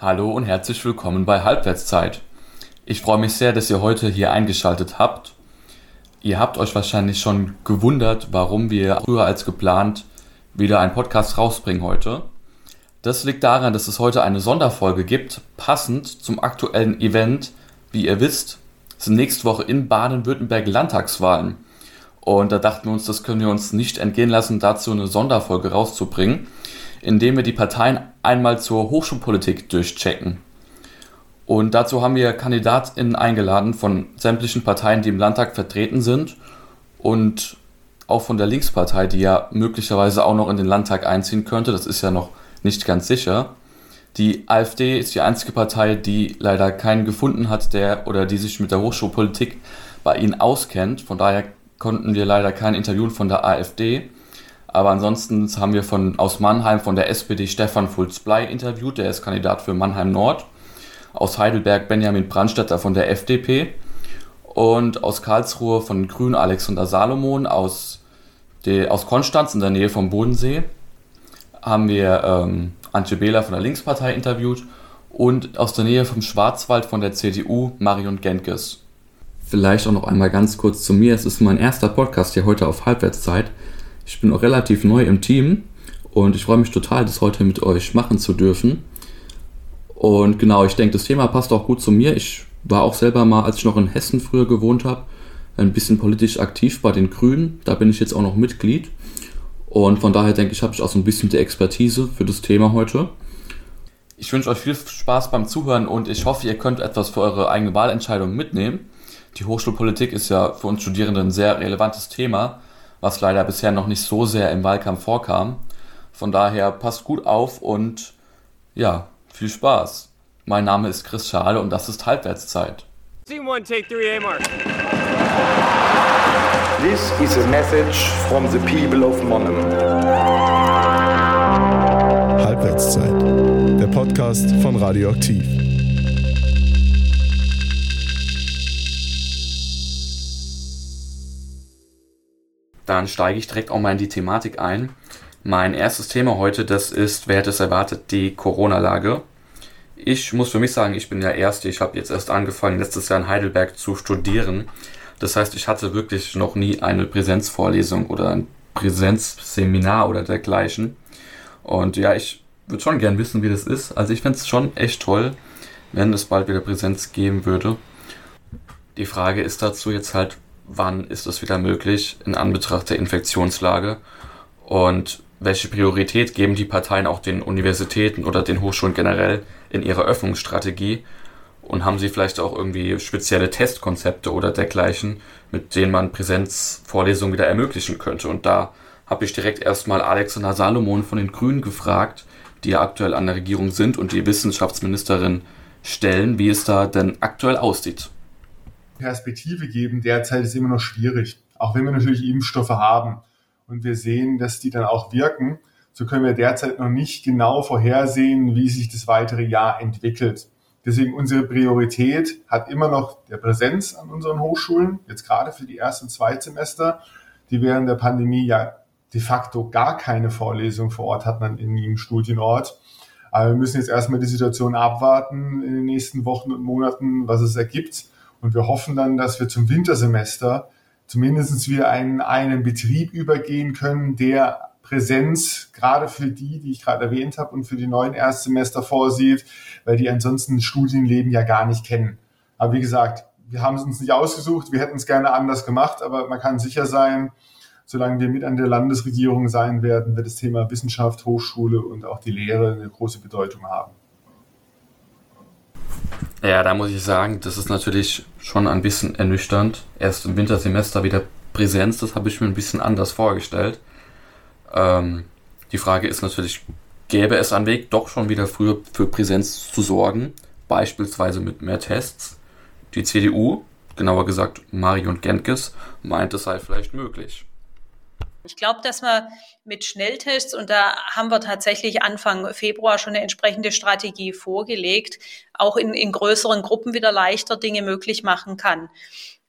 Hallo und herzlich willkommen bei Halbwertszeit. Ich freue mich sehr, dass ihr heute hier eingeschaltet habt. Ihr habt euch wahrscheinlich schon gewundert, warum wir früher als geplant wieder einen Podcast rausbringen heute. Das liegt daran, dass es heute eine Sonderfolge gibt, passend zum aktuellen Event. Wie ihr wisst, sind nächste Woche in Baden-Württemberg Landtagswahlen. Und da dachten wir uns, das können wir uns nicht entgehen lassen, dazu eine Sonderfolge rauszubringen indem wir die Parteien einmal zur Hochschulpolitik durchchecken. Und dazu haben wir KandidatInnen eingeladen von sämtlichen Parteien, die im Landtag vertreten sind und auch von der Linkspartei, die ja möglicherweise auch noch in den Landtag einziehen könnte. Das ist ja noch nicht ganz sicher. Die AfD ist die einzige Partei, die leider keinen gefunden hat, der oder die sich mit der Hochschulpolitik bei ihnen auskennt. Von daher konnten wir leider kein Interview von der AfD. Aber ansonsten haben wir von, aus Mannheim von der SPD Stefan Fulz-Blei interviewt, der ist Kandidat für Mannheim Nord. Aus Heidelberg Benjamin Brandstätter von der FDP. Und aus Karlsruhe von Grünen Alexander Salomon. Aus, de, aus Konstanz in der Nähe vom Bodensee haben wir ähm, Antje Behler von der Linkspartei interviewt. Und aus der Nähe vom Schwarzwald von der CDU Marion Genkes. Vielleicht auch noch einmal ganz kurz zu mir. Es ist mein erster Podcast hier heute auf Halbwertszeit. Ich bin auch relativ neu im Team und ich freue mich total, das heute mit euch machen zu dürfen. Und genau, ich denke, das Thema passt auch gut zu mir. Ich war auch selber mal, als ich noch in Hessen früher gewohnt habe, ein bisschen politisch aktiv bei den Grünen. Da bin ich jetzt auch noch Mitglied. Und von daher denke ich, habe ich auch so ein bisschen die Expertise für das Thema heute. Ich wünsche euch viel Spaß beim Zuhören und ich hoffe, ihr könnt etwas für eure eigene Wahlentscheidung mitnehmen. Die Hochschulpolitik ist ja für uns Studierende ein sehr relevantes Thema was leider bisher noch nicht so sehr im Wahlkampf vorkam. Von daher passt gut auf und ja, viel Spaß. Mein Name ist Chris Schale und das ist Halbwertszeit. one, take three, A mark. This is a message from the people of Monnem. Halbwertszeit, der Podcast von Radioaktiv. Dann steige ich direkt auch mal in die Thematik ein. Mein erstes Thema heute, das ist, wer hätte es erwartet, die Corona-Lage. Ich muss für mich sagen, ich bin ja Erste. Ich habe jetzt erst angefangen, letztes Jahr in Heidelberg zu studieren. Das heißt, ich hatte wirklich noch nie eine Präsenzvorlesung oder ein Präsenzseminar oder dergleichen. Und ja, ich würde schon gern wissen, wie das ist. Also ich fände es schon echt toll, wenn es bald wieder Präsenz geben würde. Die Frage ist dazu jetzt halt, wann ist es wieder möglich in Anbetracht der Infektionslage und welche Priorität geben die Parteien auch den Universitäten oder den Hochschulen generell in ihrer Öffnungsstrategie und haben sie vielleicht auch irgendwie spezielle Testkonzepte oder dergleichen, mit denen man Präsenzvorlesungen wieder ermöglichen könnte. Und da habe ich direkt erstmal Alexander Salomon von den Grünen gefragt, die ja aktuell an der Regierung sind und die Wissenschaftsministerin stellen, wie es da denn aktuell aussieht. Perspektive geben derzeit ist immer noch schwierig. Auch wenn wir natürlich Impfstoffe haben und wir sehen, dass die dann auch wirken, so können wir derzeit noch nicht genau vorhersehen, wie sich das weitere Jahr entwickelt. Deswegen unsere Priorität hat immer noch der Präsenz an unseren Hochschulen, jetzt gerade für die ersten zwei Semester, die während der Pandemie ja de facto gar keine Vorlesung vor Ort hatten in ihrem Studienort. Aber wir müssen jetzt erstmal die Situation abwarten in den nächsten Wochen und Monaten, was es ergibt. Und wir hoffen dann, dass wir zum Wintersemester zumindest wieder einen, einen Betrieb übergehen können, der Präsenz gerade für die, die ich gerade erwähnt habe, und für die neuen Erstsemester vorsieht, weil die ansonsten Studienleben ja gar nicht kennen. Aber wie gesagt, wir haben es uns nicht ausgesucht, wir hätten es gerne anders gemacht, aber man kann sicher sein, solange wir mit an der Landesregierung sein werden, wird das Thema Wissenschaft, Hochschule und auch die Lehre eine große Bedeutung haben. Ja, da muss ich sagen, das ist natürlich schon ein bisschen ernüchternd. Erst im Wintersemester wieder Präsenz, das habe ich mir ein bisschen anders vorgestellt. Ähm, die Frage ist natürlich, gäbe es einen Weg, doch schon wieder früher für Präsenz zu sorgen, beispielsweise mit mehr Tests? Die CDU, genauer gesagt Marion Genkes, meint, es sei vielleicht möglich. Ich glaube, dass man mit Schnelltests, und da haben wir tatsächlich Anfang Februar schon eine entsprechende Strategie vorgelegt, auch in, in größeren Gruppen wieder leichter Dinge möglich machen kann.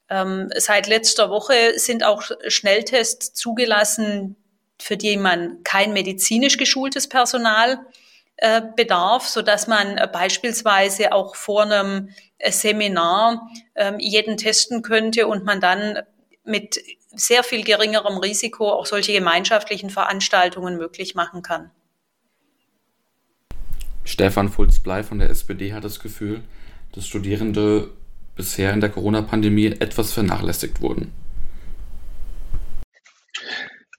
Ähm, seit letzter Woche sind auch Schnelltests zugelassen, für die man kein medizinisch geschultes Personal bedarf, so dass man beispielsweise auch vor einem Seminar ähm, jeden testen könnte und man dann mit sehr viel geringerem Risiko auch solche gemeinschaftlichen Veranstaltungen möglich machen kann. Stefan Fulz-Blei von der SPD hat das Gefühl, dass Studierende bisher in der Corona-Pandemie etwas vernachlässigt wurden.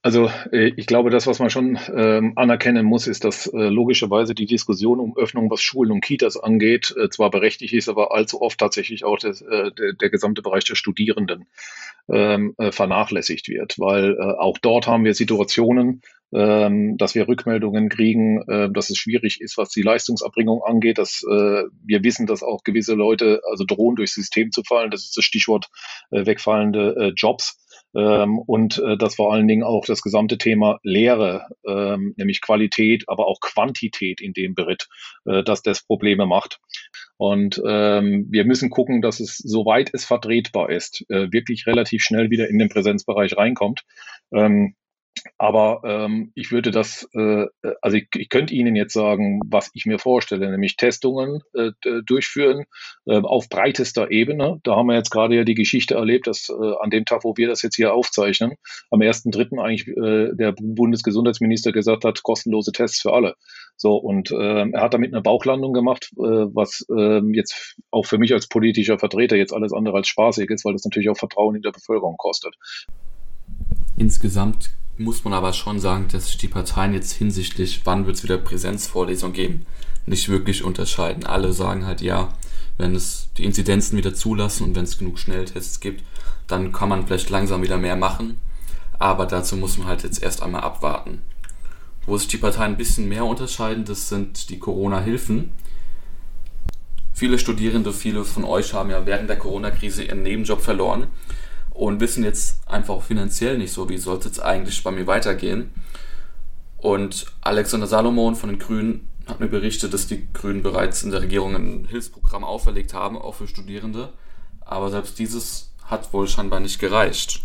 Also äh, ich glaube, das, was man schon ähm, anerkennen muss, ist, dass äh, logischerweise die Diskussion um Öffnung, was Schulen und Kitas angeht, äh, zwar berechtigt ist, aber allzu oft tatsächlich auch des, äh, der, der gesamte Bereich der Studierenden ähm, äh, vernachlässigt wird, weil äh, auch dort haben wir Situationen, ähm, dass wir Rückmeldungen kriegen, äh, dass es schwierig ist, was die Leistungsabbringung angeht, dass äh, wir wissen, dass auch gewisse Leute also drohen, durchs System zu fallen. Das ist das Stichwort äh, wegfallende äh, Jobs. Ähm, und äh, dass vor allen Dingen auch das gesamte Thema Lehre, ähm, nämlich Qualität, aber auch Quantität in dem Beritt, äh, dass das Probleme macht. Und ähm, wir müssen gucken, dass es, soweit es vertretbar ist, äh, wirklich relativ schnell wieder in den Präsenzbereich reinkommt. Ähm, aber ähm, ich würde das, äh, also ich, ich könnte Ihnen jetzt sagen, was ich mir vorstelle, nämlich Testungen äh, durchführen äh, auf breitester Ebene. Da haben wir jetzt gerade ja die Geschichte erlebt, dass äh, an dem Tag, wo wir das jetzt hier aufzeichnen, am 1.3. eigentlich äh, der Bundesgesundheitsminister gesagt hat, kostenlose Tests für alle. So, und äh, er hat damit eine Bauchlandung gemacht, äh, was äh, jetzt auch für mich als politischer Vertreter jetzt alles andere als spaßig ist, weil das natürlich auch Vertrauen in der Bevölkerung kostet. Insgesamt muss man aber schon sagen, dass sich die Parteien jetzt hinsichtlich, wann wird es wieder Präsenzvorlesungen geben, nicht wirklich unterscheiden. Alle sagen halt ja, wenn es die Inzidenzen wieder zulassen und wenn es genug Schnelltests gibt, dann kann man vielleicht langsam wieder mehr machen. Aber dazu muss man halt jetzt erst einmal abwarten. Wo sich die Parteien ein bisschen mehr unterscheiden, das sind die Corona-Hilfen. Viele Studierende, viele von euch haben ja während der Corona-Krise ihren Nebenjob verloren und wissen jetzt einfach finanziell nicht so, wie soll es jetzt eigentlich bei mir weitergehen. Und Alexander Salomon von den Grünen hat mir berichtet, dass die Grünen bereits in der Regierung ein Hilfsprogramm auferlegt haben, auch für Studierende. Aber selbst dieses hat wohl scheinbar nicht gereicht.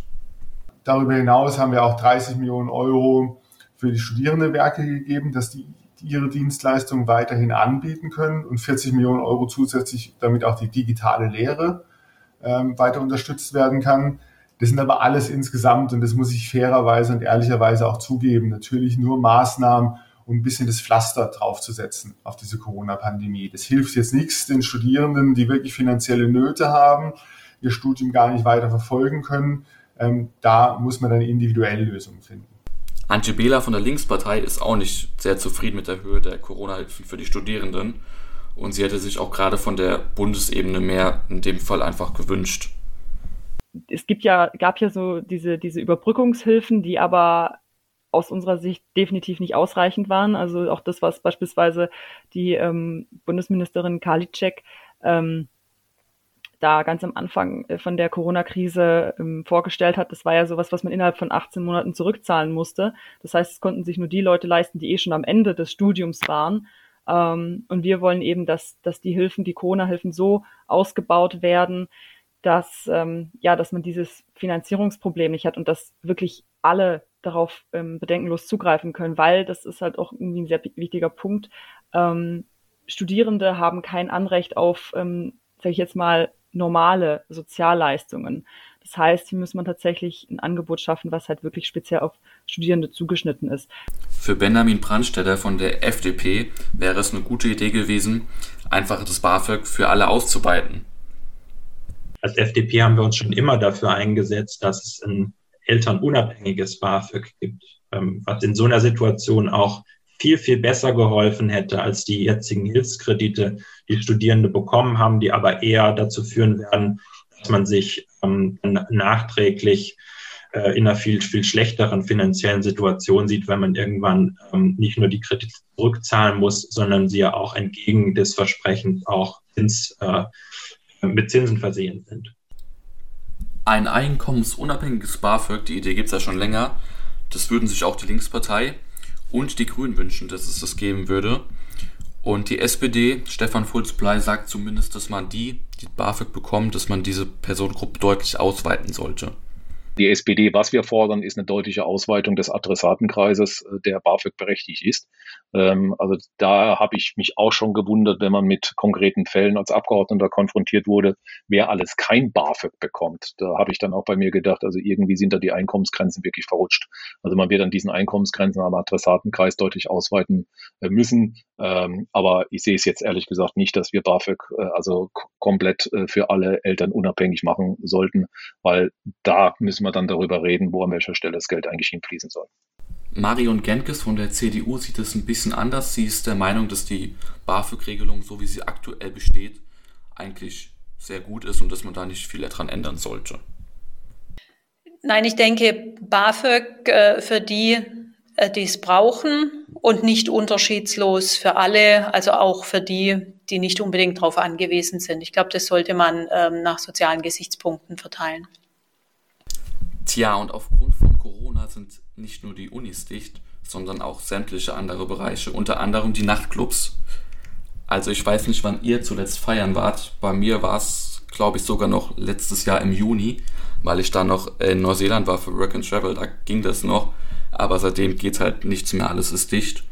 Darüber hinaus haben wir auch 30 Millionen Euro für die Studierendenwerke gegeben, dass die ihre Dienstleistungen weiterhin anbieten können und 40 Millionen Euro zusätzlich, damit auch die digitale Lehre ähm, weiter unterstützt werden kann. Das sind aber alles insgesamt, und das muss ich fairerweise und ehrlicherweise auch zugeben, natürlich nur Maßnahmen, um ein bisschen das Pflaster draufzusetzen auf diese Corona-Pandemie. Das hilft jetzt nichts den Studierenden, die wirklich finanzielle Nöte haben, ihr Studium gar nicht weiter verfolgen können. Ähm, da muss man dann individuelle Lösungen finden. Antje Behler von der Linkspartei ist auch nicht sehr zufrieden mit der Höhe der Corona-Hilfen für die Studierenden und sie hätte sich auch gerade von der Bundesebene mehr in dem Fall einfach gewünscht. Es gibt ja, gab ja so diese, diese Überbrückungshilfen, die aber aus unserer Sicht definitiv nicht ausreichend waren. Also auch das, was beispielsweise die ähm, Bundesministerin Karliczek ähm, da ganz am Anfang äh, von der Corona-Krise ähm, vorgestellt hat, das war ja sowas, was man innerhalb von 18 Monaten zurückzahlen musste. Das heißt, es konnten sich nur die Leute leisten, die eh schon am Ende des Studiums waren. Ähm, und wir wollen eben, dass, dass die Hilfen, die Corona-Hilfen so ausgebaut werden, dass, ähm, ja, dass man dieses Finanzierungsproblem nicht hat und dass wirklich alle darauf ähm, bedenkenlos zugreifen können, weil das ist halt auch irgendwie ein sehr wichtiger Punkt. Ähm, Studierende haben kein Anrecht auf, ähm, sage ich jetzt mal, normale Sozialleistungen. Das heißt, hier muss man tatsächlich ein Angebot schaffen, was halt wirklich speziell auf Studierende zugeschnitten ist. Für Benjamin Brandstätter von der FDP wäre es eine gute Idee gewesen, einfach das BAföG für alle auszuweiten. Als FDP haben wir uns schon immer dafür eingesetzt, dass es ein elternunabhängiges BAföG gibt, ähm, was in so einer Situation auch viel, viel besser geholfen hätte als die jetzigen Hilfskredite, die Studierende bekommen haben, die aber eher dazu führen werden, dass man sich ähm, nachträglich äh, in einer viel, viel schlechteren finanziellen Situation sieht, wenn man irgendwann ähm, nicht nur die Kredite zurückzahlen muss, sondern sie ja auch entgegen des Versprechens auch Zins, äh, mit Zinsen versehen sind. Ein einkommensunabhängiges BAföG, die Idee gibt es ja schon länger. Das würden sich auch die Linkspartei und die Grünen wünschen, dass es das geben würde. Und die SPD, Stefan Fulz-Blei, sagt zumindest, dass man die, die BAföG bekommen, dass man diese Personengruppe deutlich ausweiten sollte. Die SPD, was wir fordern, ist eine deutliche Ausweitung des Adressatenkreises, äh, der BAföG berechtigt ist. Ähm, also da habe ich mich auch schon gewundert, wenn man mit konkreten Fällen als Abgeordneter konfrontiert wurde, wer alles kein BAföG bekommt. Da habe ich dann auch bei mir gedacht, also irgendwie sind da die Einkommensgrenzen wirklich verrutscht. Also man wird an diesen Einkommensgrenzen am Adressatenkreis deutlich ausweiten äh, müssen. Ähm, aber ich sehe es jetzt ehrlich gesagt nicht, dass wir BAföG äh, also komplett für alle Eltern unabhängig machen sollten, weil da müssen wir dann darüber reden, wo an welcher Stelle das Geld eigentlich hinfließen soll. Marion Genkes von der CDU sieht es ein bisschen anders. Sie ist der Meinung, dass die BAföG-Regelung, so wie sie aktuell besteht, eigentlich sehr gut ist und dass man da nicht viel daran ändern sollte. Nein, ich denke, BAföG äh, für die, äh, die es brauchen und nicht unterschiedslos für alle, also auch für die, die nicht unbedingt darauf angewiesen sind. Ich glaube, das sollte man ähm, nach sozialen Gesichtspunkten verteilen. Tja, und aufgrund von Corona sind nicht nur die Unis dicht, sondern auch sämtliche andere Bereiche, unter anderem die Nachtclubs. Also ich weiß nicht, wann ihr zuletzt feiern wart. Bei mir war es, glaube ich, sogar noch letztes Jahr im Juni, weil ich da noch in Neuseeland war für Work and Travel. Da ging das noch, aber seitdem geht halt nichts mehr, alles ist dicht.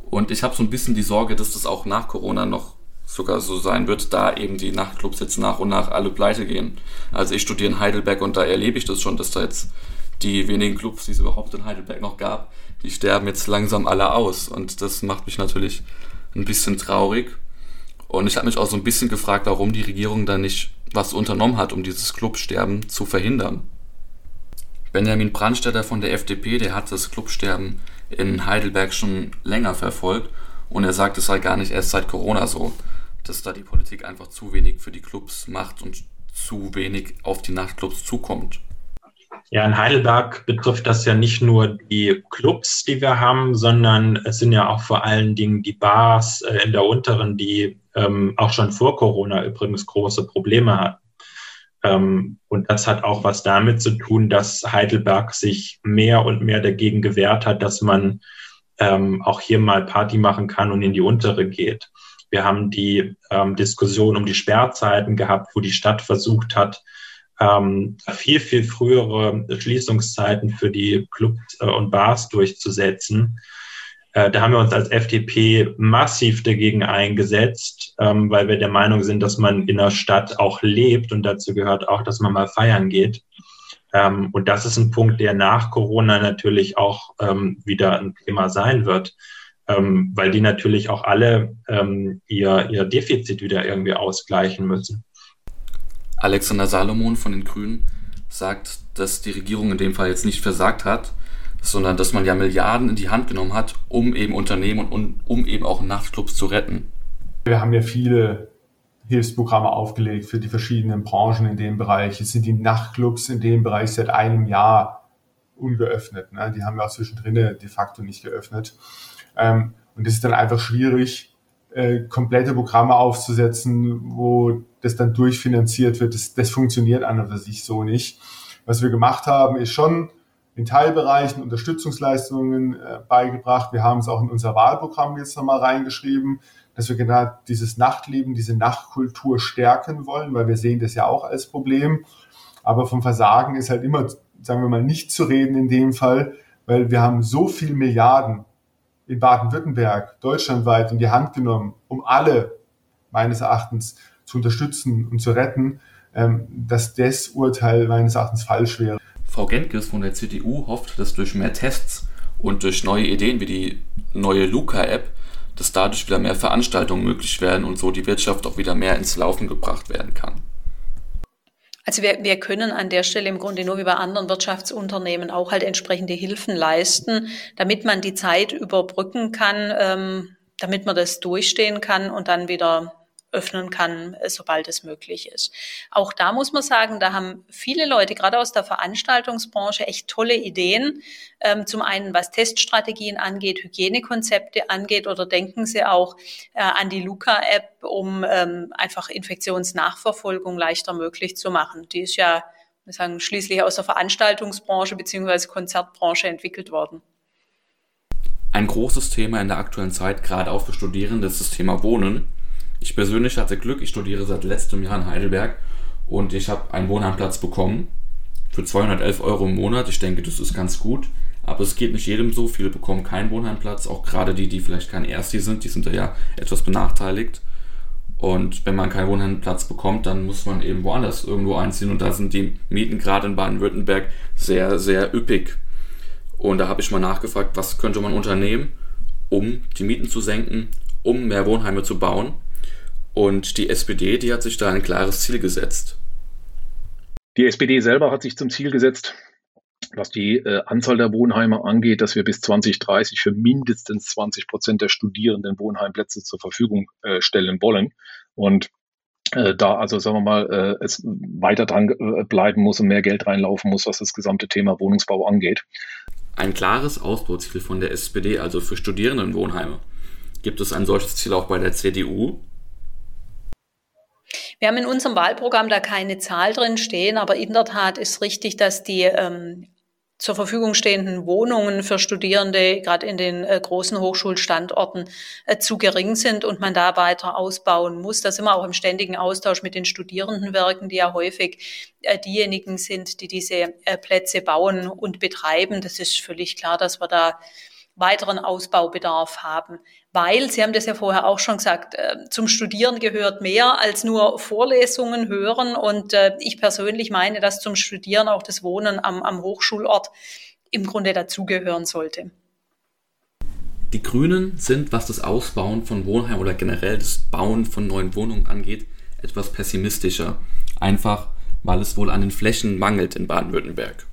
Und ich habe so ein bisschen die Sorge, dass das auch nach Corona noch sogar so sein wird, da eben die Nachtclubs jetzt nach und nach alle pleite gehen. Also ich studiere in Heidelberg und da erlebe ich das schon, dass da jetzt die wenigen Clubs, die es überhaupt in Heidelberg noch gab, die sterben jetzt langsam alle aus. Und das macht mich natürlich ein bisschen traurig. Und ich habe mich auch so ein bisschen gefragt, warum die Regierung da nicht was unternommen hat, um dieses Clubsterben zu verhindern. Benjamin Brandstätter von der FDP, der hat das Clubsterben in Heidelberg schon länger verfolgt und er sagt, es sei gar nicht erst seit Corona so dass da die Politik einfach zu wenig für die Clubs macht und zu wenig auf die Nachtclubs zukommt. Ja, in Heidelberg betrifft das ja nicht nur die Clubs, die wir haben, sondern es sind ja auch vor allen Dingen die Bars äh, in der unteren, die ähm, auch schon vor Corona übrigens große Probleme hatten. Ähm, und das hat auch was damit zu tun, dass Heidelberg sich mehr und mehr dagegen gewehrt hat, dass man ähm, auch hier mal Party machen kann und in die untere geht. Wir haben die ähm, Diskussion um die Sperrzeiten gehabt, wo die Stadt versucht hat, ähm, viel, viel frühere Schließungszeiten für die Clubs äh, und Bars durchzusetzen. Äh, da haben wir uns als FDP massiv dagegen eingesetzt, ähm, weil wir der Meinung sind, dass man in der Stadt auch lebt und dazu gehört auch, dass man mal feiern geht. Ähm, und das ist ein Punkt, der nach Corona natürlich auch ähm, wieder ein Thema sein wird ähm, weil die natürlich auch alle ähm, ihr, ihr Defizit wieder irgendwie ausgleichen müssen. Alexander Salomon von den Grünen sagt, dass die Regierung in dem Fall jetzt nicht versagt hat, sondern dass man ja Milliarden in die Hand genommen hat, um eben Unternehmen und um eben auch Nachtclubs zu retten. Wir haben ja viele Hilfsprogramme aufgelegt für die verschiedenen Branchen in dem Bereich. Es sind die Nachtclubs in dem Bereich seit einem Jahr ungeöffnet. Ne? Die haben wir auch zwischendrin de facto nicht geöffnet. Ähm, und es ist dann einfach schwierig, äh, komplette Programme aufzusetzen, wo das dann durchfinanziert wird. Das, das funktioniert an und für sich so nicht. Was wir gemacht haben, ist schon in Teilbereichen Unterstützungsleistungen äh, beigebracht. Wir haben es auch in unser Wahlprogramm jetzt nochmal reingeschrieben, dass wir genau dieses Nachtleben, diese Nachtkultur stärken wollen, weil wir sehen das ja auch als Problem. Aber vom Versagen ist halt immer, sagen wir mal, nicht zu reden in dem Fall, weil wir haben so viel Milliarden in Baden-Württemberg deutschlandweit in die Hand genommen, um alle meines Erachtens zu unterstützen und zu retten, ähm, dass das Urteil meines Erachtens falsch wäre. Frau Genkes von der CDU hofft, dass durch mehr Tests und durch neue Ideen wie die neue Luca-App, dass dadurch wieder mehr Veranstaltungen möglich werden und so die Wirtschaft auch wieder mehr ins Laufen gebracht werden kann. Also wir, wir können an der Stelle im Grunde nur wie bei anderen Wirtschaftsunternehmen auch halt entsprechende Hilfen leisten, damit man die Zeit überbrücken kann, ähm, damit man das durchstehen kann und dann wieder öffnen kann, äh, sobald es möglich ist. Auch da muss man sagen, da haben viele Leute, gerade aus der Veranstaltungsbranche, echt tolle Ideen. Ähm, zum einen, was Teststrategien angeht, Hygienekonzepte angeht oder denken Sie auch äh, an die Luca-App, um ähm, einfach Infektionsnachverfolgung leichter möglich zu machen. Die ist ja, wir sagen, schließlich aus der Veranstaltungsbranche beziehungsweise Konzertbranche entwickelt worden. Ein großes Thema in der aktuellen Zeit, gerade auch für Studierende, ist das Thema Wohnen. Ich persönlich hatte Glück, ich studiere seit letztem Jahr in Heidelberg und ich habe einen Wohnheimplatz bekommen. für 211 Euro im Monat. Ich denke, das ist ganz gut. Aber es geht nicht jedem so. Viele bekommen keinen Wohnheimplatz. Auch gerade die, die vielleicht kein Ersti sind, die sind da ja etwas benachteiligt. Und wenn man keinen Wohnheimplatz bekommt, dann muss man eben woanders irgendwo einziehen. Und da sind die Mieten gerade in Baden-Württemberg sehr, sehr üppig. Und da habe ich mal nachgefragt, was könnte man unternehmen, um die Mieten zu senken, um mehr Wohnheime zu bauen. Und die SPD, die hat sich da ein klares Ziel gesetzt. Die SPD selber hat sich zum Ziel gesetzt, was die äh, Anzahl der Wohnheime angeht, dass wir bis 2030 für mindestens 20 Prozent der Studierenden Wohnheimplätze zur Verfügung äh, stellen wollen. Und äh, da also sagen wir mal äh, es weiter dran äh, bleiben muss und mehr Geld reinlaufen muss, was das gesamte Thema Wohnungsbau angeht. Ein klares Ausbauziel von der SPD, also für Studierendenwohnheime. Gibt es ein solches Ziel auch bei der CDU? Wir haben in unserem Wahlprogramm da keine Zahl drin stehen, aber in der Tat ist richtig, dass die ähm, zur Verfügung stehenden Wohnungen für Studierende gerade in den äh, großen Hochschulstandorten äh, zu gering sind und man da weiter ausbauen muss. Da sind wir auch im ständigen Austausch mit den Studierendenwerken, die ja häufig äh, diejenigen sind, die diese äh, Plätze bauen und betreiben. Das ist völlig klar, dass wir da weiteren Ausbaubedarf haben. Weil, Sie haben das ja vorher auch schon gesagt, äh, zum Studieren gehört mehr als nur Vorlesungen hören. Und äh, ich persönlich meine, dass zum Studieren auch das Wohnen am, am Hochschulort im Grunde dazugehören sollte. Die Grünen sind, was das Ausbauen von Wohnheim oder generell das Bauen von neuen Wohnungen angeht, etwas pessimistischer. Einfach, weil es wohl an den Flächen mangelt in Baden-Württemberg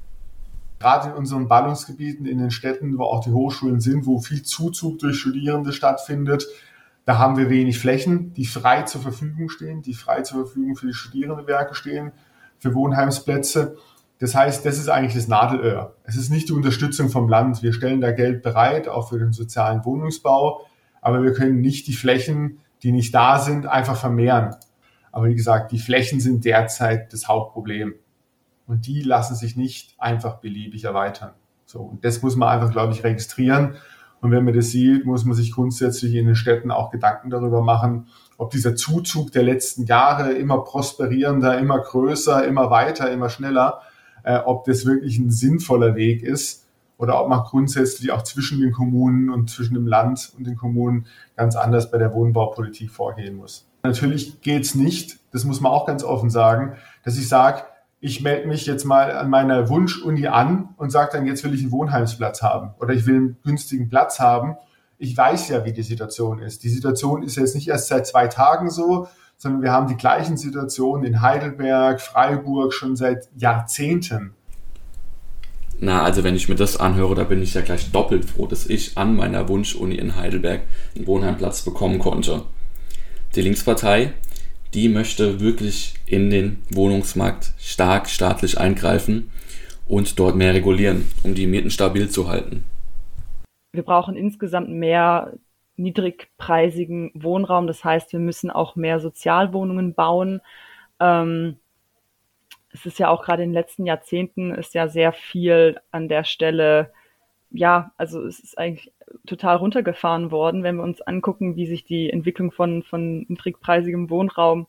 gerade in unseren Ballungsgebieten, in den Städten, wo auch die Hochschulen sind, wo viel Zuzug durch Studierende stattfindet, da haben wir wenig Flächen, die frei zur Verfügung stehen, die frei zur Verfügung für die Studierendenwerke stehen, für Wohnheimsplätze. Das heißt, das ist eigentlich das Nadelöhr. Es ist nicht die Unterstützung vom Land. Wir stellen da Geld bereit, auch für den sozialen Wohnungsbau, aber wir können nicht die Flächen, die nicht da sind, einfach vermehren. Aber wie gesagt, die Flächen sind derzeit das Hauptproblem und die lassen sich nicht einfach beliebig erweitern. So, und das muss man einfach, glaube ich, registrieren. Und wenn man das sieht, muss man sich grundsätzlich in den Städten auch Gedanken darüber machen, ob dieser Zuzug der letzten Jahre immer prosperierender, immer größer, immer weiter, immer schneller, äh, ob das wirklich ein sinnvoller Weg ist oder ob man grundsätzlich auch zwischen den Kommunen und zwischen dem Land und den Kommunen ganz anders bei der Wohnbaupolitik vorgehen muss. Natürlich geht's nicht, das muss man auch ganz offen sagen, dass ich sage, ich melde mich jetzt mal an meiner Wunschuni an und sage dann, jetzt will ich einen Wohnheimsplatz haben oder ich will einen günstigen Platz haben. Ich weiß ja, wie die Situation ist. Die Situation ist jetzt nicht erst seit zwei Tagen so, sondern wir haben die gleichen Situationen in Heidelberg, Freiburg schon seit Jahrzehnten. Na, also wenn ich mir das anhöre, da bin ich ja gleich doppelt froh, dass ich an meiner Wunschuni in Heidelberg einen Wohnheimplatz bekommen konnte. Die Linkspartei die möchte wirklich in den Wohnungsmarkt stark staatlich eingreifen und dort mehr regulieren, um die Mieten stabil zu halten. Wir brauchen insgesamt mehr niedrigpreisigen Wohnraum. Das heißt, wir müssen auch mehr Sozialwohnungen bauen. Ähm, es ist ja auch gerade in den letzten Jahrzehnten ist ja sehr viel an der Stelle, ja, also es ist eigentlich total runtergefahren worden, wenn wir uns angucken, wie sich die Entwicklung von, von niedrigpreisigem Wohnraum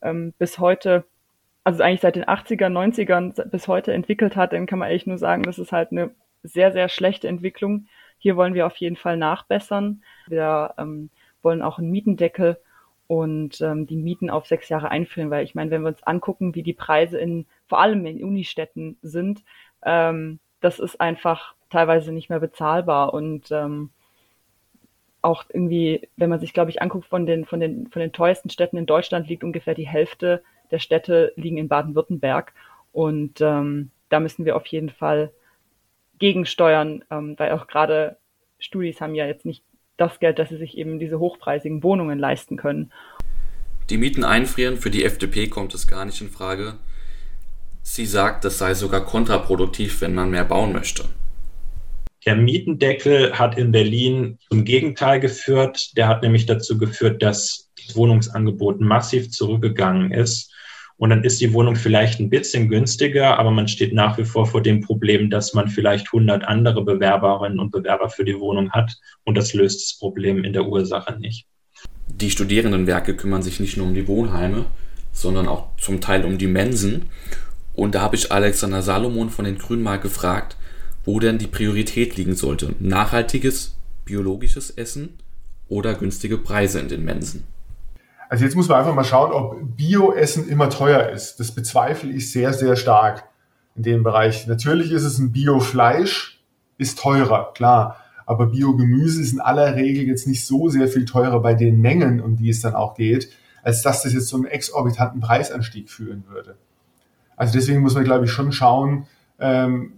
ähm, bis heute, also eigentlich seit den 80er, 90ern bis heute entwickelt hat, dann kann man eigentlich nur sagen, das ist halt eine sehr, sehr schlechte Entwicklung. Hier wollen wir auf jeden Fall nachbessern. Wir ähm, wollen auch einen Mietendeckel und ähm, die Mieten auf sechs Jahre einführen, weil ich meine, wenn wir uns angucken, wie die Preise in vor allem in Unistädten sind, ähm, das ist einfach teilweise nicht mehr bezahlbar und ähm, auch irgendwie, wenn man sich, glaube ich, anguckt, von den, von den, von den teuersten Städten in Deutschland liegt ungefähr die Hälfte der Städte liegen in Baden-Württemberg. Und ähm, da müssen wir auf jeden Fall gegensteuern, ähm, weil auch gerade Studis haben ja jetzt nicht das Geld, dass sie sich eben diese hochpreisigen Wohnungen leisten können. Die Mieten einfrieren, für die FDP kommt es gar nicht in Frage. Sie sagt, das sei sogar kontraproduktiv, wenn man mehr bauen möchte. Der Mietendeckel hat in Berlin zum Gegenteil geführt. Der hat nämlich dazu geführt, dass das Wohnungsangebot massiv zurückgegangen ist. Und dann ist die Wohnung vielleicht ein bisschen günstiger, aber man steht nach wie vor vor dem Problem, dass man vielleicht 100 andere Bewerberinnen und Bewerber für die Wohnung hat. Und das löst das Problem in der Ursache nicht. Die Studierendenwerke kümmern sich nicht nur um die Wohnheime, sondern auch zum Teil um die Mensen. Und da habe ich Alexander Salomon von den Grünen mal gefragt, wo denn die Priorität liegen sollte. Nachhaltiges, biologisches Essen oder günstige Preise in den Mensen. Also jetzt muss man einfach mal schauen, ob Bio-Essen immer teuer ist. Das bezweifle ich sehr, sehr stark in dem Bereich. Natürlich ist es ein Bio-Fleisch, ist teurer, klar. Aber Biogemüse ist in aller Regel jetzt nicht so sehr viel teurer bei den Mengen, um die es dann auch geht, als dass das jetzt zu einem exorbitanten Preisanstieg führen würde. Also deswegen muss man, glaube ich, schon schauen, ähm,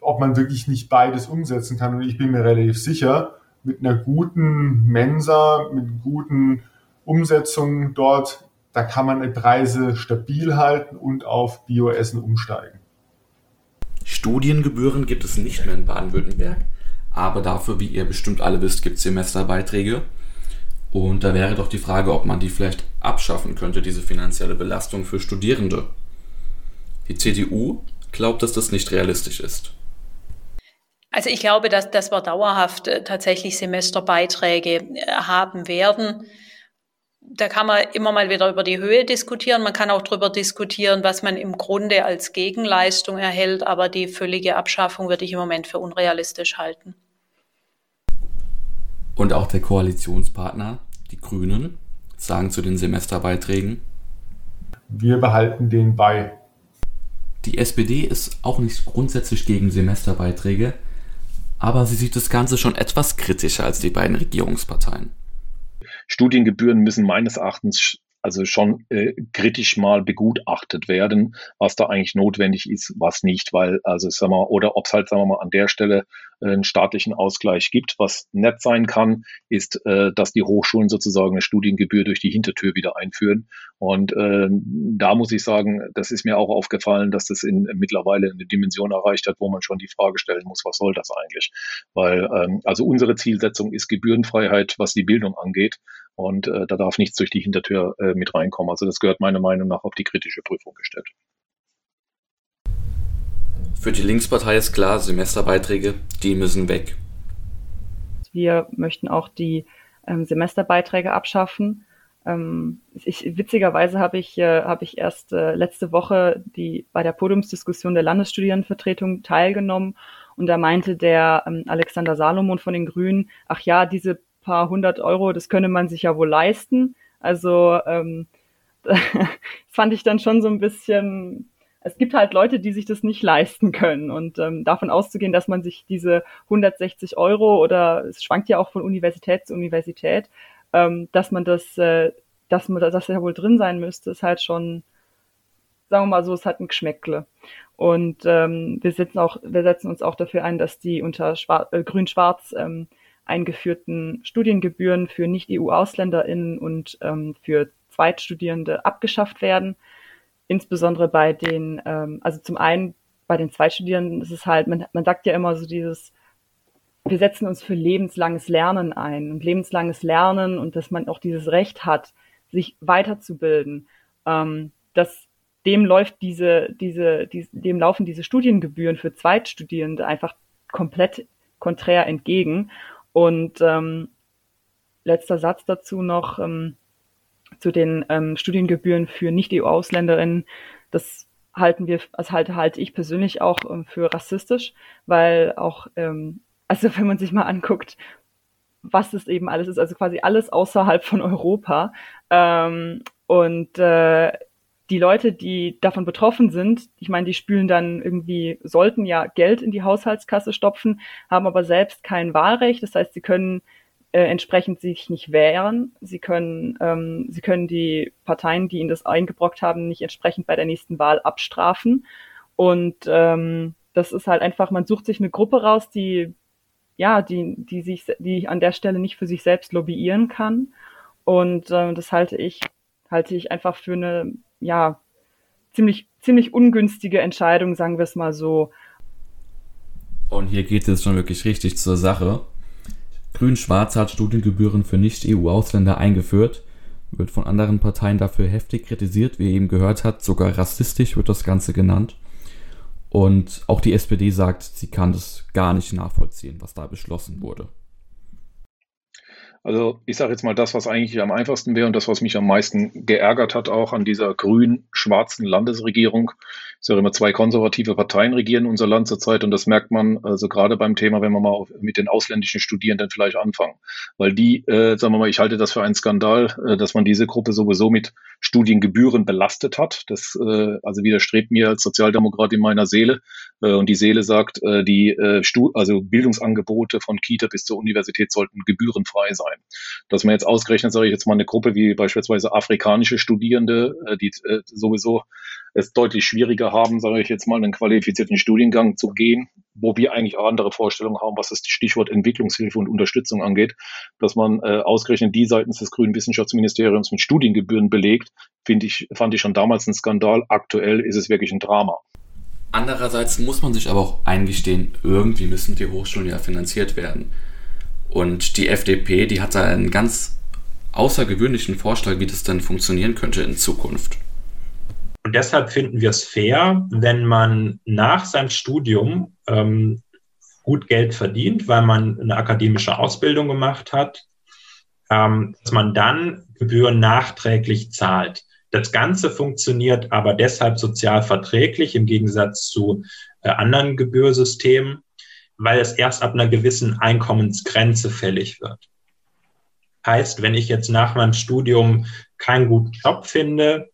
ob man wirklich nicht beides umsetzen kann. Und ich bin mir relativ sicher, mit einer guten Mensa, mit guten Umsetzungen dort, da kann man die Preise stabil halten und auf Bioessen umsteigen. Studiengebühren gibt es nicht mehr in Baden-Württemberg, aber dafür, wie ihr bestimmt alle wisst, gibt es Semesterbeiträge. Und da wäre doch die Frage, ob man die vielleicht abschaffen könnte, diese finanzielle Belastung für Studierende. Die CDU glaubt, dass das nicht realistisch ist. Also ich glaube, dass, dass wir dauerhaft äh, tatsächlich Semesterbeiträge äh, haben werden. Da kann man immer mal wieder über die Höhe diskutieren. Man kann auch darüber diskutieren, was man im Grunde als Gegenleistung erhält. Aber die völlige Abschaffung würde ich im Moment für unrealistisch halten. Und auch der Koalitionspartner, die Grünen, sagen zu den Semesterbeiträgen. Wir behalten den bei. Die SPD ist auch nicht grundsätzlich gegen Semesterbeiträge, aber sie sieht das Ganze schon etwas kritischer als die beiden Regierungsparteien. Studiengebühren müssen meines Erachtens also schon äh, kritisch mal begutachtet werden, was da eigentlich notwendig ist, was nicht, weil also sagen wir oder ob es halt sagen wir mal an der Stelle einen staatlichen Ausgleich gibt. Was nett sein kann, ist, äh, dass die Hochschulen sozusagen eine Studiengebühr durch die Hintertür wieder einführen. Und äh, da muss ich sagen, das ist mir auch aufgefallen, dass das in, mittlerweile eine Dimension erreicht hat, wo man schon die Frage stellen muss, was soll das eigentlich? Weil ähm, also unsere Zielsetzung ist Gebührenfreiheit, was die Bildung angeht. Und äh, da darf nichts durch die Hintertür äh, mit reinkommen. Also das gehört meiner Meinung nach auf die kritische Prüfung gestellt. Für die Linkspartei ist klar, Semesterbeiträge, die müssen weg. Wir möchten auch die ähm, Semesterbeiträge abschaffen. Ähm, ich, witzigerweise habe ich, äh, hab ich erst äh, letzte Woche die, bei der Podiumsdiskussion der Landesstudierendenvertretung teilgenommen und da meinte der ähm, Alexander Salomon von den Grünen, ach ja, diese paar hundert Euro, das könne man sich ja wohl leisten. Also ähm, fand ich dann schon so ein bisschen es gibt halt Leute, die sich das nicht leisten können. Und ähm, davon auszugehen, dass man sich diese 160 Euro oder es schwankt ja auch von Universität zu Universität, ähm, dass man das, äh, dass man das ja wohl drin sein müsste, ist halt schon, sagen wir mal so, es hat ein Geschmäckle. Und ähm, wir setzen auch, wir setzen uns auch dafür ein, dass die unter äh, Grün-Schwarz ähm, eingeführten Studiengebühren für Nicht-EU-AusländerInnen und ähm, für Zweitstudierende abgeschafft werden insbesondere bei den, ähm, also zum einen bei den Zweitstudierenden ist es halt, man, man sagt ja immer so dieses, wir setzen uns für lebenslanges Lernen ein und lebenslanges Lernen und dass man auch dieses Recht hat, sich weiterzubilden. Ähm, dass dem läuft diese, diese, die, dem laufen diese Studiengebühren für Zweitstudierende einfach komplett konträr entgegen. Und ähm, letzter Satz dazu noch, ähm, zu den ähm, Studiengebühren für Nicht-EU-Ausländerinnen, das halten wir, also halte, halte ich persönlich auch ähm, für rassistisch, weil auch, ähm, also wenn man sich mal anguckt, was das eben alles ist, also quasi alles außerhalb von Europa. Ähm, und äh, die Leute, die davon betroffen sind, ich meine, die spülen dann irgendwie, sollten ja Geld in die Haushaltskasse stopfen, haben aber selbst kein Wahlrecht. Das heißt, sie können äh, entsprechend sich nicht wehren. Sie können, ähm, sie können die Parteien, die ihnen das eingebrockt haben, nicht entsprechend bei der nächsten Wahl abstrafen. Und ähm, das ist halt einfach, man sucht sich eine Gruppe raus, die ja, die, die sich, die an der Stelle nicht für sich selbst lobbyieren kann. Und äh, das halte ich, halte ich einfach für eine, ja, ziemlich, ziemlich ungünstige Entscheidung, sagen wir es mal so. Und hier geht es schon wirklich richtig zur Sache. Grün-Schwarz hat Studiengebühren für Nicht-EU-Ausländer eingeführt, wird von anderen Parteien dafür heftig kritisiert, wie ihr eben gehört habt, sogar rassistisch wird das Ganze genannt. Und auch die SPD sagt, sie kann das gar nicht nachvollziehen, was da beschlossen wurde. Also ich sage jetzt mal das, was eigentlich am einfachsten wäre und das, was mich am meisten geärgert hat, auch an dieser grün-schwarzen Landesregierung, Es sind immer zwei konservative Parteien regieren unser Land zurzeit und das merkt man also gerade beim Thema, wenn wir mal mit den ausländischen Studierenden vielleicht anfangen. Weil die, äh, sagen wir mal, ich halte das für einen Skandal, äh, dass man diese Gruppe sowieso mit Studiengebühren belastet hat. Das äh, also widerstrebt mir als Sozialdemokrat in meiner Seele. Äh, und die Seele sagt, äh, die äh, Stu also Bildungsangebote von Kita bis zur Universität sollten gebührenfrei sein. Dass man jetzt ausgerechnet, sage ich jetzt mal, eine Gruppe wie beispielsweise afrikanische Studierende, äh, die äh, sowieso es deutlich schwieriger haben, sage ich jetzt mal, einen qualifizierten Studiengang zu gehen, wo wir eigentlich andere Vorstellungen haben, was das Stichwort Entwicklungshilfe und Unterstützung angeht, dass man äh, ausgerechnet die seitens des Grünen Wissenschaftsministeriums mit Studiengebühren belegt, finde ich, fand ich schon damals ein Skandal. Aktuell ist es wirklich ein Drama. Andererseits muss man sich aber auch eingestehen, irgendwie müssen die Hochschulen ja finanziert werden. Und die FDP, die hat da einen ganz außergewöhnlichen Vorschlag, wie das denn funktionieren könnte in Zukunft. Und deshalb finden wir es fair, wenn man nach seinem Studium ähm, gut Geld verdient, weil man eine akademische Ausbildung gemacht hat, ähm, dass man dann Gebühren nachträglich zahlt. Das Ganze funktioniert aber deshalb sozial verträglich im Gegensatz zu äh, anderen Gebührsystemen, weil es erst ab einer gewissen Einkommensgrenze fällig wird. Heißt, wenn ich jetzt nach meinem Studium keinen guten Job finde,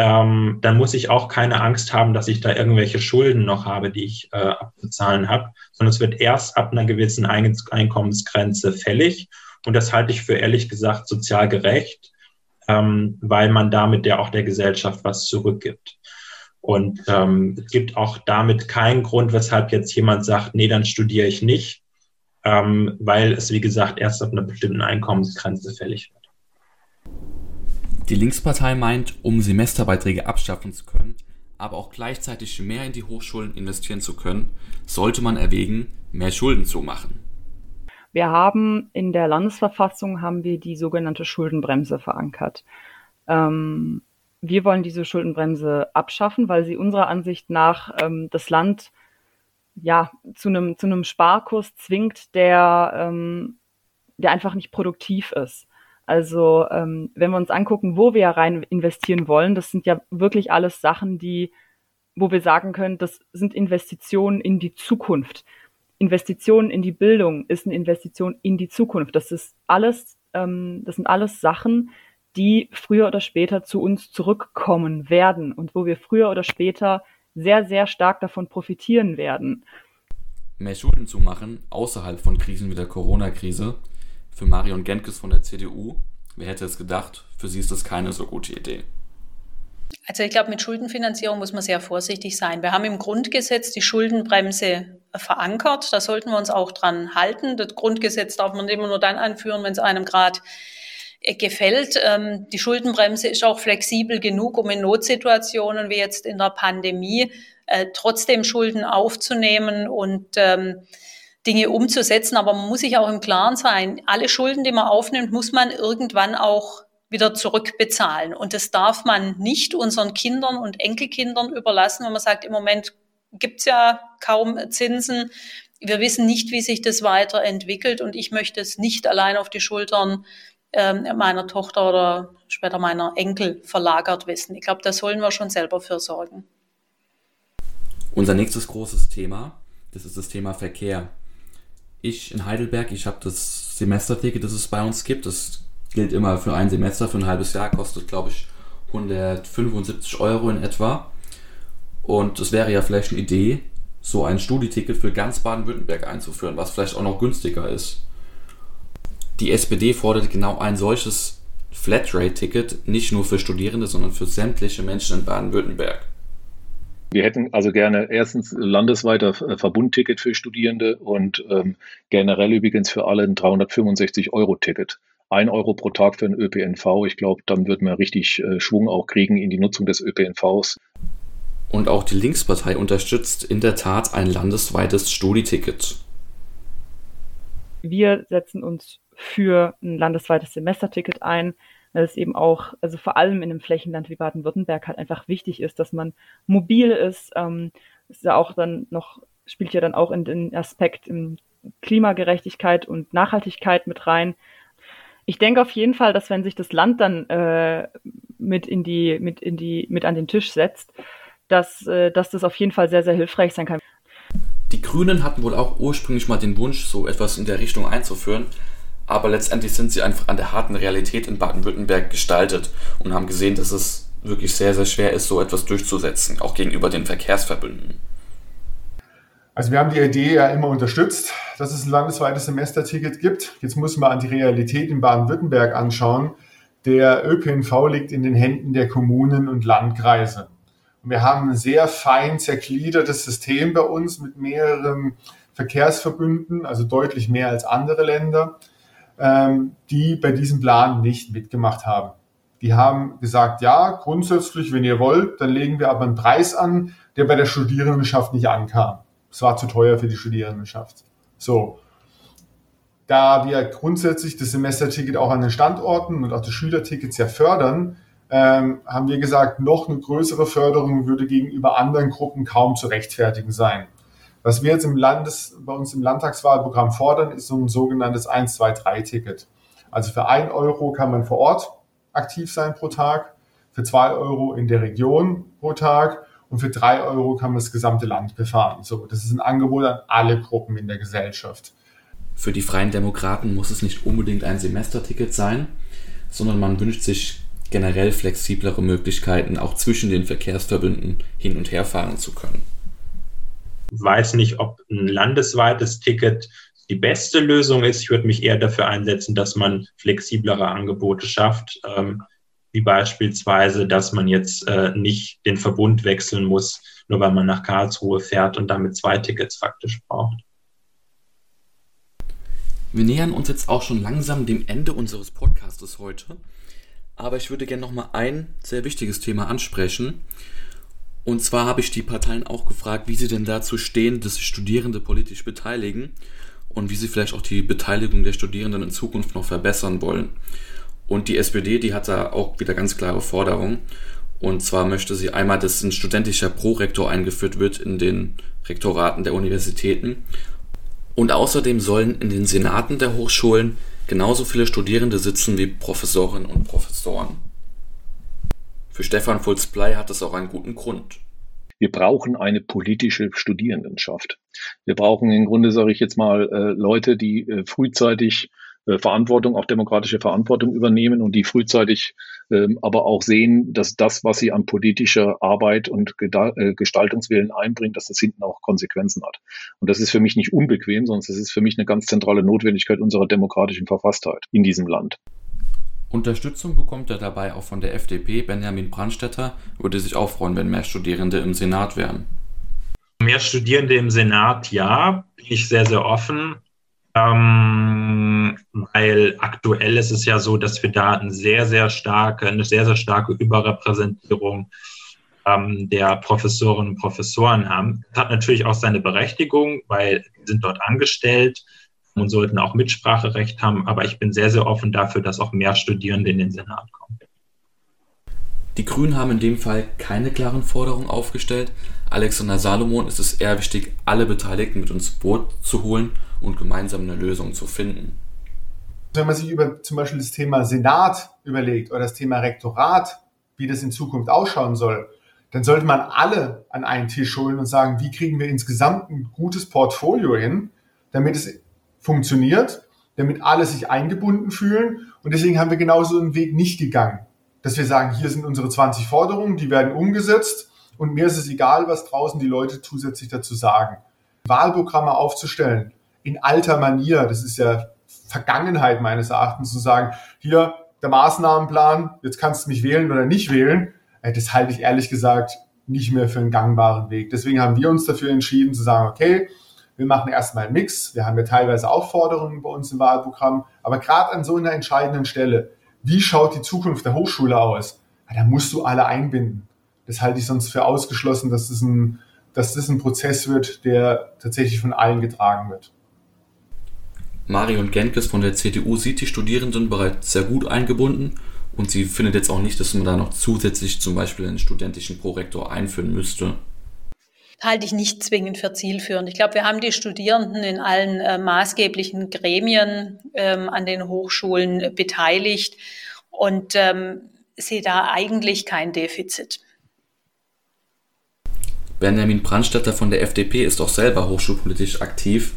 ähm, dann muss ich auch keine Angst haben, dass ich da irgendwelche Schulden noch habe, die ich äh, abzuzahlen habe, sondern es wird erst ab einer gewissen Ein Einkommensgrenze fällig. Und das halte ich für ehrlich gesagt sozial gerecht, ähm, weil man damit ja auch der Gesellschaft was zurückgibt. Und ähm, es gibt auch damit keinen Grund, weshalb jetzt jemand sagt, nee, dann studiere ich nicht, ähm, weil es, wie gesagt, erst ab einer bestimmten Einkommensgrenze fällig wird. Die Linkspartei meint, um Semesterbeiträge abschaffen zu können, aber auch gleichzeitig mehr in die Hochschulen investieren zu können, sollte man erwägen, mehr Schulden zu machen. Wir haben in der Landesverfassung haben wir die sogenannte Schuldenbremse verankert. Ähm, wir wollen diese Schuldenbremse abschaffen, weil sie unserer Ansicht nach ähm, das Land ja zu einem zu einem Sparkurs zwingt, der ähm, der einfach nicht produktiv ist. Also ähm, wenn wir uns angucken, wo wir rein investieren wollen, das sind ja wirklich alles Sachen, die, wo wir sagen können, das sind Investitionen in die Zukunft. Investitionen in die Bildung ist eine Investition in die Zukunft. Das ist alles, ähm, das sind alles Sachen, die früher oder später zu uns zurückkommen werden und wo wir früher oder später sehr, sehr stark davon profitieren werden. Mehr Schulden zu machen, außerhalb von Krisen wie der Corona-Krise, für Marion Genkes von der CDU, wer hätte es gedacht, für sie ist das keine so gute Idee. Also ich glaube, mit Schuldenfinanzierung muss man sehr vorsichtig sein. Wir haben im Grundgesetz die Schuldenbremse verankert. Da sollten wir uns auch dran halten. Das Grundgesetz darf man immer nur dann anführen, wenn es einem gerade äh, gefällt. Ähm, die Schuldenbremse ist auch flexibel genug, um in Notsituationen wie jetzt in der Pandemie äh, trotzdem Schulden aufzunehmen und ähm, Dinge umzusetzen. Aber man muss sich auch im Klaren sein, alle Schulden, die man aufnimmt, muss man irgendwann auch wieder zurückbezahlen. Und das darf man nicht unseren Kindern und Enkelkindern überlassen, wenn man sagt, im Moment gibt's ja kaum Zinsen. Wir wissen nicht, wie sich das weiterentwickelt und ich möchte es nicht allein auf die Schultern äh, meiner Tochter oder später meiner Enkel verlagert wissen. Ich glaube, da sollen wir schon selber für sorgen. Unser nächstes großes Thema, das ist das Thema Verkehr ich in Heidelberg, ich habe das Semesterticket, das es bei uns gibt. Das gilt immer für ein Semester, für ein halbes Jahr, kostet, glaube ich, 175 Euro in etwa. Und es wäre ja vielleicht eine Idee, so ein Studieticket für ganz Baden-Württemberg einzuführen, was vielleicht auch noch günstiger ist. Die SPD fordert genau ein solches Flatrate-Ticket nicht nur für Studierende, sondern für sämtliche Menschen in Baden-Württemberg. Wir hätten also gerne erstens landesweiter Verbundticket für Studierende und ähm, generell übrigens für alle ein 365-Euro-Ticket. Ein Euro pro Tag für den ÖPNV. Ich glaube, dann wird man richtig äh, Schwung auch kriegen in die Nutzung des ÖPNVs. Und auch die Linkspartei unterstützt in der Tat ein landesweites Studiticket. Wir setzen uns für ein landesweites Semesterticket ein weil es eben auch, also vor allem in einem Flächenland wie Baden-Württemberg halt einfach wichtig ist, dass man mobil ist. Ähm, ist ja auch dann noch, spielt ja dann auch in den Aspekt in Klimagerechtigkeit und Nachhaltigkeit mit rein. Ich denke auf jeden Fall, dass wenn sich das Land dann äh, mit in die, mit in die, mit an den Tisch setzt, dass, äh, dass das auf jeden Fall sehr, sehr hilfreich sein kann. Die Grünen hatten wohl auch ursprünglich mal den Wunsch, so etwas in der Richtung einzuführen, aber letztendlich sind sie einfach an der harten Realität in Baden-Württemberg gestaltet und haben gesehen, dass es wirklich sehr, sehr schwer ist, so etwas durchzusetzen, auch gegenüber den Verkehrsverbünden. Also wir haben die Idee ja immer unterstützt, dass es ein landesweites Semesterticket gibt. Jetzt muss man an die Realität in Baden-Württemberg anschauen. Der ÖPNV liegt in den Händen der Kommunen und Landkreise. Und wir haben ein sehr fein zergliedertes System bei uns mit mehreren Verkehrsverbünden, also deutlich mehr als andere Länder. Ähm, die bei diesem Plan nicht mitgemacht haben. Die haben gesagt, ja, grundsätzlich, wenn ihr wollt, dann legen wir aber einen Preis an, der bei der Studierendenschaft nicht ankam. Es war zu teuer für die Studierendenschaft. So. Da wir grundsätzlich das Semesterticket auch an den Standorten und auch die Schülertickets ja fördern, ähm, haben wir gesagt, noch eine größere Förderung würde gegenüber anderen Gruppen kaum zu rechtfertigen sein. Was wir jetzt im Landes, bei uns im Landtagswahlprogramm fordern, ist so ein sogenanntes 1-2-3-Ticket. Also für ein Euro kann man vor Ort aktiv sein pro Tag, für zwei Euro in der Region pro Tag und für drei Euro kann man das gesamte Land befahren. So, das ist ein Angebot an alle Gruppen in der Gesellschaft. Für die Freien Demokraten muss es nicht unbedingt ein Semesterticket sein, sondern man wünscht sich generell flexiblere Möglichkeiten, auch zwischen den Verkehrsverbünden hin und her fahren zu können weiß nicht, ob ein landesweites Ticket die beste Lösung ist. Ich würde mich eher dafür einsetzen, dass man flexiblere Angebote schafft, ähm, wie beispielsweise, dass man jetzt äh, nicht den Verbund wechseln muss, nur weil man nach Karlsruhe fährt und damit zwei Tickets faktisch braucht. Wir nähern uns jetzt auch schon langsam dem Ende unseres Podcastes heute. Aber ich würde gerne noch mal ein sehr wichtiges Thema ansprechen. Und zwar habe ich die Parteien auch gefragt, wie sie denn dazu stehen, dass sich Studierende politisch beteiligen und wie sie vielleicht auch die Beteiligung der Studierenden in Zukunft noch verbessern wollen. Und die SPD, die hat da auch wieder ganz klare Forderungen. Und zwar möchte sie einmal, dass ein studentischer Prorektor eingeführt wird in den Rektoraten der Universitäten. Und außerdem sollen in den Senaten der Hochschulen genauso viele Studierende sitzen wie Professorinnen und Professoren. Für Stefan Fulz-Blei hat das auch einen guten Grund. Wir brauchen eine politische Studierendenschaft. Wir brauchen im Grunde, sage ich jetzt mal, äh, Leute, die äh, frühzeitig äh, Verantwortung, auch demokratische Verantwortung übernehmen und die frühzeitig ähm, aber auch sehen, dass das, was sie an politischer Arbeit und Gestaltungswillen einbringen, dass das hinten auch Konsequenzen hat. Und das ist für mich nicht unbequem, sondern es ist für mich eine ganz zentrale Notwendigkeit unserer demokratischen Verfasstheit in diesem Land. Unterstützung bekommt er dabei auch von der FDP. Benjamin Brandstetter würde sich auch freuen, wenn mehr Studierende im Senat wären. Mehr Studierende im Senat, ja, bin ich sehr, sehr offen. Ähm, weil aktuell ist es ja so, dass wir da eine sehr, sehr starke, eine sehr, sehr starke Überrepräsentierung ähm, der Professorinnen und Professoren haben. Das hat natürlich auch seine Berechtigung, weil sie sind dort angestellt und sollten auch Mitspracherecht haben. Aber ich bin sehr, sehr offen dafür, dass auch mehr Studierende in den Senat kommen. Die Grünen haben in dem Fall keine klaren Forderungen aufgestellt. Alexander Salomon ist es eher wichtig, alle Beteiligten mit ins Boot zu holen und gemeinsam eine Lösung zu finden. Wenn man sich über zum Beispiel das Thema Senat überlegt oder das Thema Rektorat, wie das in Zukunft ausschauen soll, dann sollte man alle an einen Tisch holen und sagen, wie kriegen wir insgesamt ein gutes Portfolio hin, damit es funktioniert, damit alle sich eingebunden fühlen. Und deswegen haben wir genauso einen Weg nicht gegangen, dass wir sagen, hier sind unsere 20 Forderungen, die werden umgesetzt und mir ist es egal, was draußen die Leute zusätzlich dazu sagen. Wahlprogramme aufzustellen in alter Manier, das ist ja Vergangenheit meines Erachtens zu sagen, hier der Maßnahmenplan, jetzt kannst du mich wählen oder nicht wählen, äh, das halte ich ehrlich gesagt nicht mehr für einen gangbaren Weg. Deswegen haben wir uns dafür entschieden zu sagen, okay, wir machen erstmal einen Mix. Wir haben ja teilweise auch Forderungen bei uns im Wahlprogramm. Aber gerade an so einer entscheidenden Stelle, wie schaut die Zukunft der Hochschule aus? da musst du alle einbinden. Das halte ich sonst für ausgeschlossen, dass das ein, dass das ein Prozess wird, der tatsächlich von allen getragen wird. Marion Genkes von der CDU sieht die Studierenden bereits sehr gut eingebunden und sie findet jetzt auch nicht, dass man da noch zusätzlich zum Beispiel einen studentischen Prorektor einführen müsste halte ich nicht zwingend für zielführend. Ich glaube, wir haben die Studierenden in allen äh, maßgeblichen Gremien ähm, an den Hochschulen beteiligt und ähm, sehe da eigentlich kein Defizit. Benjamin Brandstätter von der FDP ist auch selber hochschulpolitisch aktiv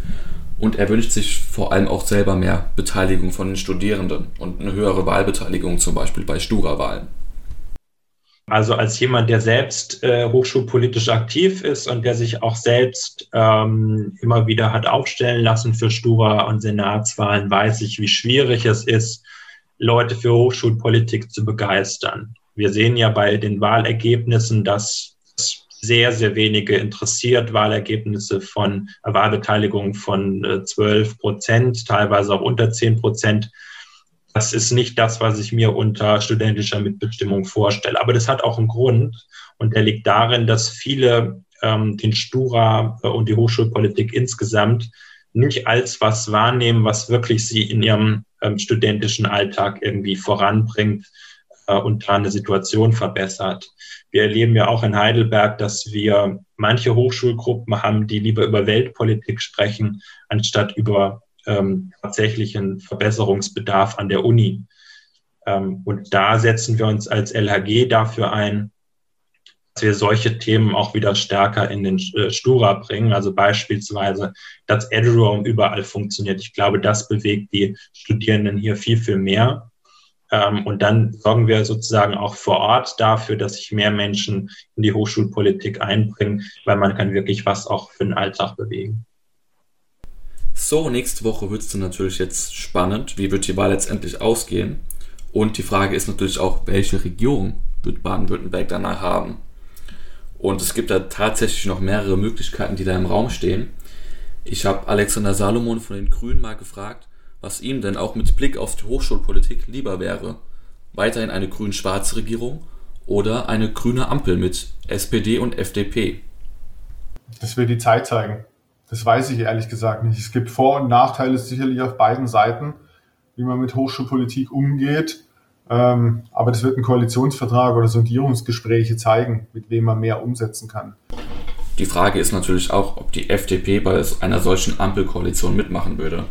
und er wünscht sich vor allem auch selber mehr Beteiligung von den Studierenden und eine höhere Wahlbeteiligung zum Beispiel bei Stura-Wahlen. Also als jemand, der selbst äh, hochschulpolitisch aktiv ist und der sich auch selbst ähm, immer wieder hat aufstellen lassen für Stura und Senatswahlen, weiß ich, wie schwierig es ist, Leute für Hochschulpolitik zu begeistern. Wir sehen ja bei den Wahlergebnissen, dass sehr, sehr wenige interessiert. Wahlergebnisse von Wahlbeteiligung von äh, 12 Prozent, teilweise auch unter 10 Prozent das ist nicht das, was ich mir unter studentischer Mitbestimmung vorstelle. Aber das hat auch einen Grund und der liegt darin, dass viele ähm, den Stura äh, und die Hochschulpolitik insgesamt nicht als was wahrnehmen, was wirklich sie in ihrem ähm, studentischen Alltag irgendwie voranbringt äh, und da eine Situation verbessert. Wir erleben ja auch in Heidelberg, dass wir manche Hochschulgruppen haben, die lieber über Weltpolitik sprechen, anstatt über ähm, tatsächlichen Verbesserungsbedarf an der Uni. Ähm, und da setzen wir uns als LHG dafür ein, dass wir solche Themen auch wieder stärker in den äh, Stura bringen. Also beispielsweise, dass EduRoam überall funktioniert. Ich glaube, das bewegt die Studierenden hier viel, viel mehr. Ähm, und dann sorgen wir sozusagen auch vor Ort dafür, dass sich mehr Menschen in die Hochschulpolitik einbringen, weil man kann wirklich was auch für den Alltag bewegen. So, nächste Woche wird es dann natürlich jetzt spannend. Wie wird die Wahl letztendlich ausgehen? Und die Frage ist natürlich auch, welche Regierung wird Baden-Württemberg danach haben? Und es gibt da tatsächlich noch mehrere Möglichkeiten, die da im Raum stehen. Ich habe Alexander Salomon von den Grünen mal gefragt, was ihm denn auch mit Blick auf die Hochschulpolitik lieber wäre. Weiterhin eine grün-schwarze Regierung oder eine grüne Ampel mit SPD und FDP? Das wird die Zeit zeigen. Das weiß ich ehrlich gesagt nicht. Es gibt Vor- und Nachteile sicherlich auf beiden Seiten, wie man mit Hochschulpolitik umgeht. Ähm, aber das wird ein Koalitionsvertrag oder Sondierungsgespräche zeigen, mit wem man mehr umsetzen kann. Die Frage ist natürlich auch, ob die FDP bei einer solchen Ampelkoalition mitmachen würde.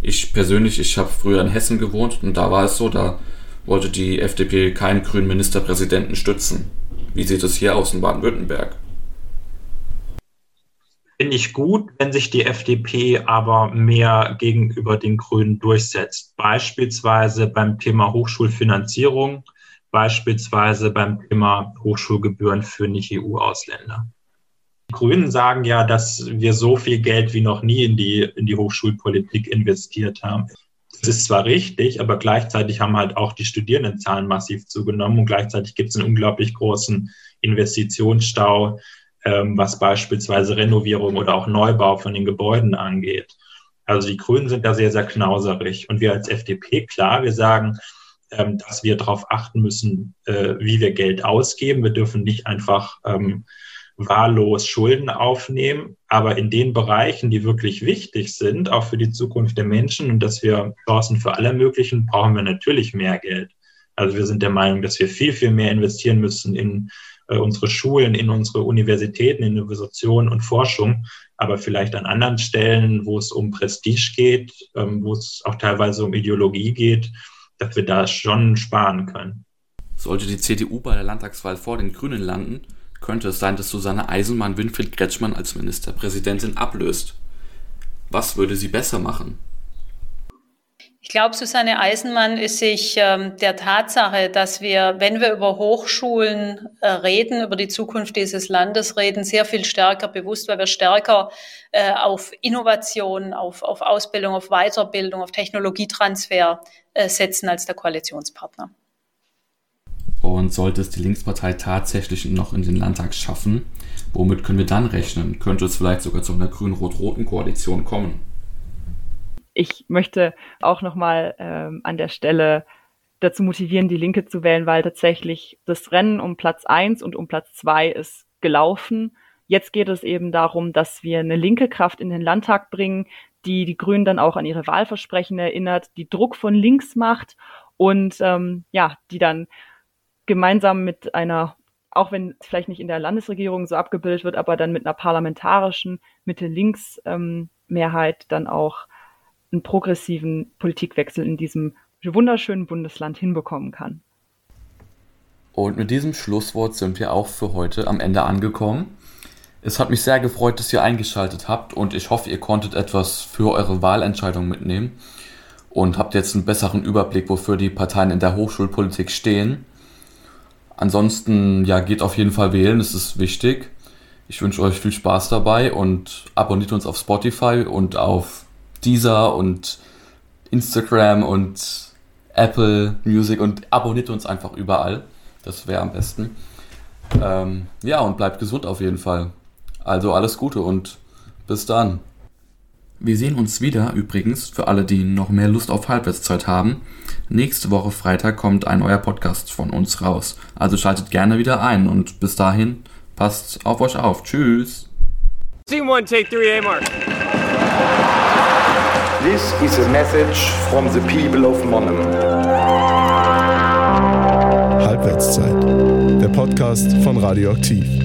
Ich persönlich, ich habe früher in Hessen gewohnt und da war es so, da wollte die FDP keinen grünen Ministerpräsidenten stützen. Wie sieht es hier aus in Baden-Württemberg? Finde ich gut, wenn sich die FDP aber mehr gegenüber den Grünen durchsetzt. Beispielsweise beim Thema Hochschulfinanzierung, beispielsweise beim Thema Hochschulgebühren für Nicht-EU-Ausländer. Die Grünen sagen ja, dass wir so viel Geld wie noch nie in die, in die Hochschulpolitik investiert haben. Das ist zwar richtig, aber gleichzeitig haben halt auch die Studierendenzahlen massiv zugenommen und gleichzeitig gibt es einen unglaublich großen Investitionsstau ähm, was beispielsweise Renovierung oder auch Neubau von den Gebäuden angeht. Also die Grünen sind da sehr, sehr knauserig. Und wir als FDP, klar, wir sagen, ähm, dass wir darauf achten müssen, äh, wie wir Geld ausgeben. Wir dürfen nicht einfach ähm, wahllos Schulden aufnehmen, aber in den Bereichen, die wirklich wichtig sind, auch für die Zukunft der Menschen und dass wir Chancen für alle ermöglichen, brauchen wir natürlich mehr Geld. Also wir sind der Meinung, dass wir viel, viel mehr investieren müssen in äh, unsere Schulen, in unsere Universitäten, in Innovation und Forschung, aber vielleicht an anderen Stellen, wo es um Prestige geht, ähm, wo es auch teilweise um Ideologie geht, dass wir da schon sparen können. Sollte die CDU bei der Landtagswahl vor den Grünen landen, könnte es sein, dass Susanne Eisenmann Winfried Kretschmann als Ministerpräsidentin ablöst. Was würde sie besser machen? Ich glaube, Susanne Eisenmann ist sich ähm, der Tatsache, dass wir, wenn wir über Hochschulen äh, reden, über die Zukunft dieses Landes reden, sehr viel stärker bewusst, weil wir stärker äh, auf Innovation, auf, auf Ausbildung, auf Weiterbildung, auf Technologietransfer äh, setzen als der Koalitionspartner. Und sollte es die Linkspartei tatsächlich noch in den Landtag schaffen, womit können wir dann rechnen? Könnte es vielleicht sogar zu einer grün-rot-roten Koalition kommen? Ich möchte auch nochmal ähm, an der Stelle dazu motivieren, die Linke zu wählen, weil tatsächlich das Rennen um Platz eins und um Platz zwei ist gelaufen. Jetzt geht es eben darum, dass wir eine linke Kraft in den Landtag bringen, die die Grünen dann auch an ihre Wahlversprechen erinnert, die Druck von links macht und ähm, ja, die dann gemeinsam mit einer, auch wenn vielleicht nicht in der Landesregierung so abgebildet wird, aber dann mit einer parlamentarischen Mitte-Links-Mehrheit ähm, dann auch einen progressiven Politikwechsel in diesem wunderschönen Bundesland hinbekommen kann. Und mit diesem Schlusswort sind wir auch für heute am Ende angekommen. Es hat mich sehr gefreut, dass ihr eingeschaltet habt und ich hoffe, ihr konntet etwas für eure Wahlentscheidung mitnehmen und habt jetzt einen besseren Überblick, wofür die Parteien in der Hochschulpolitik stehen. Ansonsten, ja, geht auf jeden Fall wählen, das ist wichtig. Ich wünsche euch viel Spaß dabei und abonniert uns auf Spotify und auf Deezer und Instagram und Apple Music und abonniert uns einfach überall. Das wäre am besten. Ähm, ja, und bleibt gesund auf jeden Fall. Also alles Gute und bis dann. Wir sehen uns wieder übrigens, für alle, die noch mehr Lust auf Halbwertszeit haben. Nächste Woche Freitag kommt ein neuer Podcast von uns raus. Also schaltet gerne wieder ein und bis dahin passt auf euch auf. Tschüss. Team 1, take 3 A mark. This is a message from the people of Monum. Halbwertszeit, der Podcast von Radioaktiv.